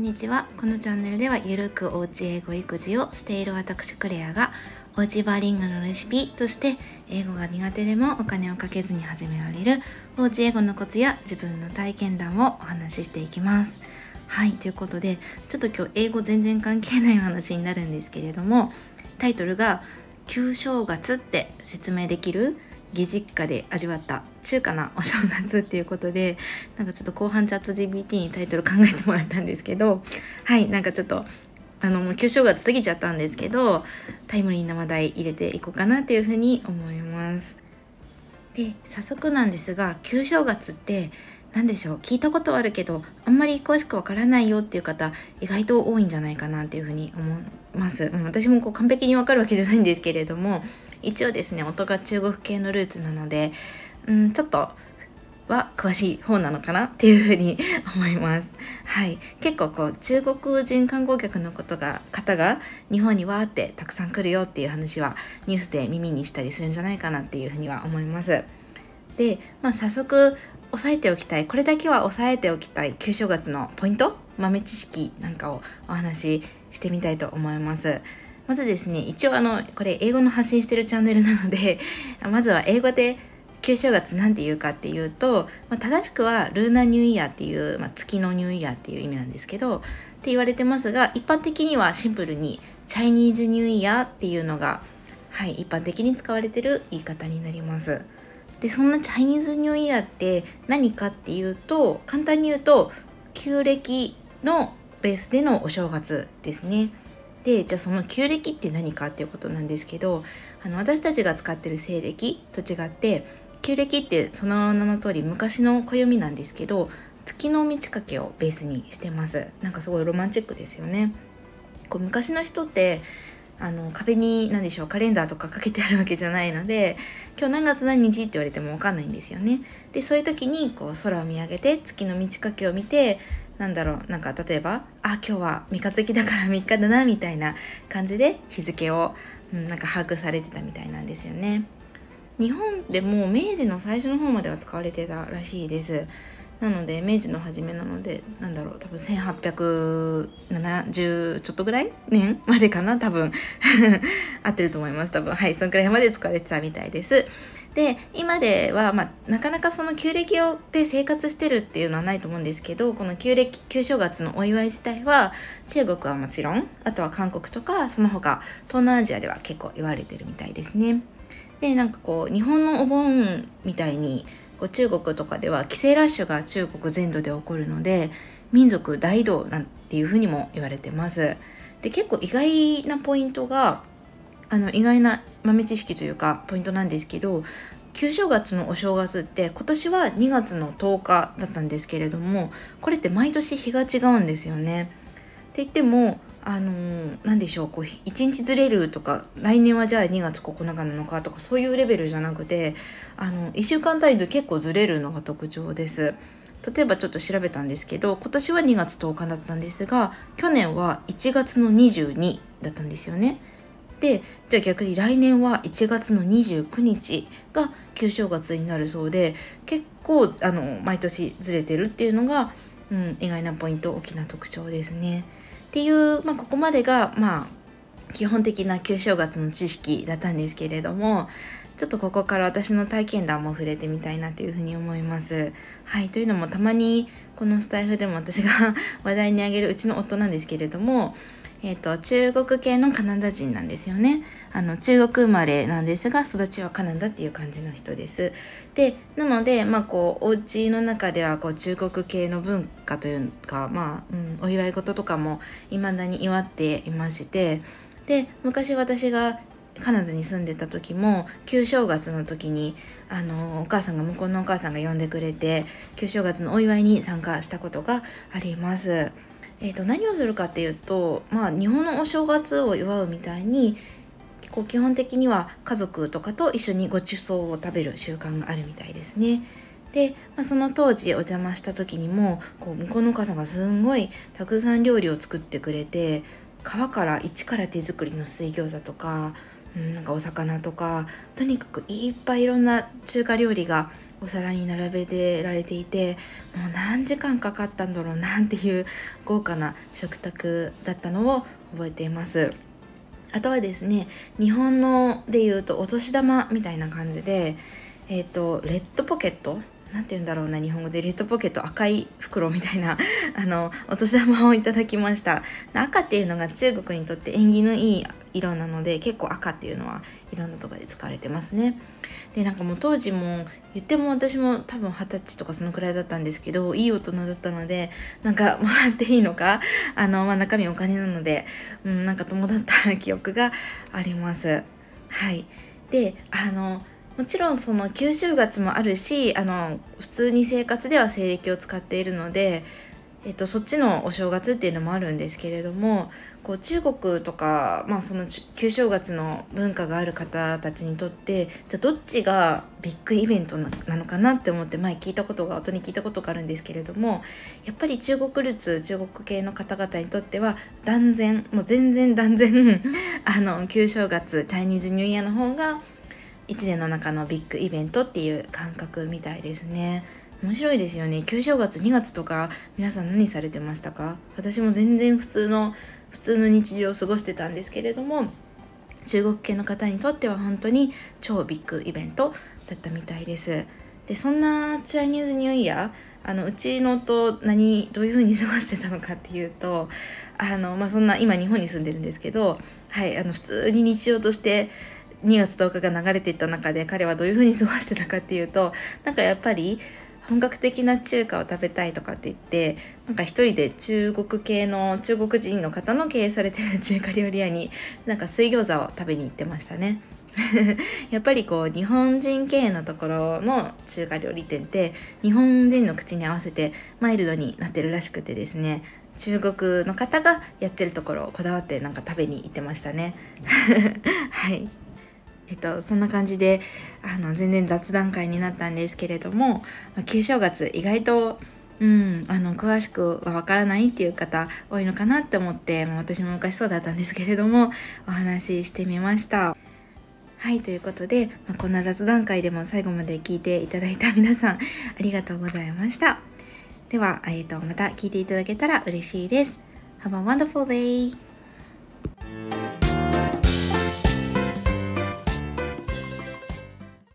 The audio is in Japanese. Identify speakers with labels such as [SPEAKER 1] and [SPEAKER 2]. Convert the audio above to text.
[SPEAKER 1] んにちは。このチャンネルではゆるくおうち英語育児をしている私クレアがおうちバーリンガルのレシピとして英語が苦手でもお金をかけずに始められるおうち英語のコツや自分の体験談をお話ししていきます。はいということでちょっと今日英語全然関係ないお話になるんですけれどもタイトルが旧正月って説明できる？義実家で味わった中華なお正月っていうことでなんかちょっと後半チャット GPT にタイトル考えてもらったんですけどはいなんかちょっとあのもう旧正月過ぎちゃったんですけどタイムリーな話題入れていこうかなっていうふうに思います。で早速なんですが旧正月って何でしょう？聞いたことあるけどあんまり詳しくわからないよっていう方意外と多いんじゃないかなっていうふうに思います、私もこう完璧にわかるわけじゃないんですけれども一応ですね音が中国系のルーツなので、うん、ちょっとは詳しい方なのかなっていうふうに思います。はい、結構こう中国人観光客のことが方が日本にわーってたくさん来るよっていう話はニュースで耳にしたりするんじゃないかなっていうふうには思います。で、まあ、早速押さえておきたいこれだけは押さえておきたい旧正月のポイント豆知識なんかをお話ししてみたいと思います。まずですね一応あのこれ英語の発信してるチャンネルなのでまずは英語で旧正月なんて言うかっていうと、まあ、正しくはルーナニューイヤーっていう、まあ、月のニューイヤーっていう意味なんですけどって言われてますが一般的にはシンプルにチャイニーズニューイヤーっていうのがはい一般的に使われてる言い方になります。でそんなチャイニーズニューイヤーって何かっていうと簡単に言うと旧暦のベースでのお正月ですね。でじゃあその旧暦って何かっていうことなんですけどあの私たちが使ってる西暦と違って旧暦ってその名の通り昔の暦なんですけど月の満ち欠けをベースにしてます。なんかすごいロマンチックですよね。こう昔の人ってあの壁に何でしょうカレンダーとかかけてあるわけじゃないので今日何月何日って言われても分かんないんですよね。でそういう時にこう空を見上げて月の満ち欠けを見てなんだろうなんか例えばあ今日は三日月だから 3日だなみたいな感じで日付を、うん、なんか把握されてたみたいなんですよね。日本でも明治の最初の方までは使われてたらしいです。なので明治の初めなのでなんだろう多分1870ちょっとぐらい年までかな多分。合ってると思います多分。はいそのくらいまで使われてたみたいです。で今では、まあ、なかなかその旧暦をで生活してるっていうのはないと思うんですけどこの旧暦旧正月のお祝い自体は中国はもちろんあとは韓国とかその他東南アジアでは結構言われてるみたいですね。でなんかこう日本のお盆みたいにこう中国とかでは帰省ラッシュが中国全土で起こるので民族大移動なんていうふうにも言われてます。で結構意外なポイントがあの意外な豆知識というかポイントなんですけど旧正月のお正月って今年は2月の10日だったんですけれどもこれって毎年日が違うんですよね。って言ってもあの何でしょうこう1日ずれるとか来年はじゃあ2月9日なのかとかそういうレベルじゃなくてあの1週間単位で結構ずれるのが特徴です。例えばちょっと調べたんですけど今年は2月10日だったんですが去年は1月の22だったんですよね。でじゃあ逆に来年は1月の29日が旧正月になるそうで結構あの毎年ずれてるっていうのが、うん、意外なポイント大きな特徴ですね。っていう、まあ、ここまでがまあ基本的な旧正月の知識だったんですけれどもちょっとここから私の体験談も触れてみたいなというふうに思います。はいというのもたまにこのスタイフでも私が 話題にあげるうちの夫なんですけれどもえーと、中国系のカナダ人なんですよね。あの中国生まれなんですが育ちはカナダっていう感じの人です。でなのでまあこうお家の中ではこう中国系の文化というかまあ、うん、お祝い事とかも未だに祝っていまして。で昔私がカナダに住んでた時も旧正月の時にあのお母さんが向こうのお母さんが呼んでくれて旧正月のお祝いに参加したことがあります。えーと、何をするかっていうと、まあ、日本のお正月を祝うみたいにこう基本的には家族とかと一緒にごちそうを食べる習慣があるみたいですね。で、まあ、その当時お邪魔した時にもこう向こうのお母さんがすんごいたくさん料理を作ってくれて皮から一から手作りの水餃子とかうん、なんかお魚とかとにかくいっぱいいろんな中華料理がお皿に並べてられていてもう何時間かかったんだろうなんていう豪華な食卓だったのを覚えています。あとはですね日本のでいうとお年玉みたいな感じでえっ、ー、とレッドポケット？何て言うんだろうな日本語で。レッドポケット赤い袋みたいなあのお年玉をいただきました。赤っていうのが中国にとって縁起のいい色なので結構赤っていうのはいろんなとこで使われてますね。でなんかもう当時も言っても私も多分二十歳とかそのくらいだったんですけどいい大人だったのでなんかもらっていいのかあの、まあ、中身お金なので、うん、なんか友だった記憶があります。はい。であのもちろんその旧正月もあるしあの普通に生活では西暦を使っているので、えっと、そっちのお正月っていうのもあるんですけれどもこう中国とか、まあ、その旧正月の文化がある方たちにとってじゃどっちがビッグイベントなのかなって思って前聞いたことが後に聞いたことがあるんですけれどもやっぱり中国ルーツ中国系の方々にとっては断然もう全然断然 あの旧正月チャイニーズニューイヤーの方が1年の中のビッグイベントっていう感覚みたいですね。面白いですよね。旧正月2月とか皆さん何されてましたか？私も全然普通の普通の日常を過ごしてたんですけれども中国系の方にとっては本当に超ビッグイベントだったみたいです。でそんなチャイニーズニューイヤーあのうちの夫何どういう風に過ごしてたのかっていうとあの、まあ、そんな今日本に住んでるんですけど、はい、あの普通に日常として2月10日が流れていった中で彼はどういう風に過ごしてたかっていうとなんかやっぱり本格的な中華を食べたいとかって言ってなんか一人で中国系の中国人の方の経営されてる中華料理屋になんか水餃子を食べに行ってましたね。やっぱりこう日本人経営のところの中華料理店って日本人の口に合わせてマイルドになってるらしくてですね中国の方がやってるところをこだわってなんか食べに行ってましたね。はい。えっと、そんな感じであの全然雑談会になったんですけれども、まあ、旧正月意外と、うん、あの詳しくはわからないっていう方多いのかなって思って、まあ、私も昔そうだったんですけれどもお話ししてみました。はいということで、まあ、こんな雑談会でも最後まで聞いていただいた皆さんありがとうございました。では、えーと、とまた聞いていただけたら嬉しいです。Have a wonderful day!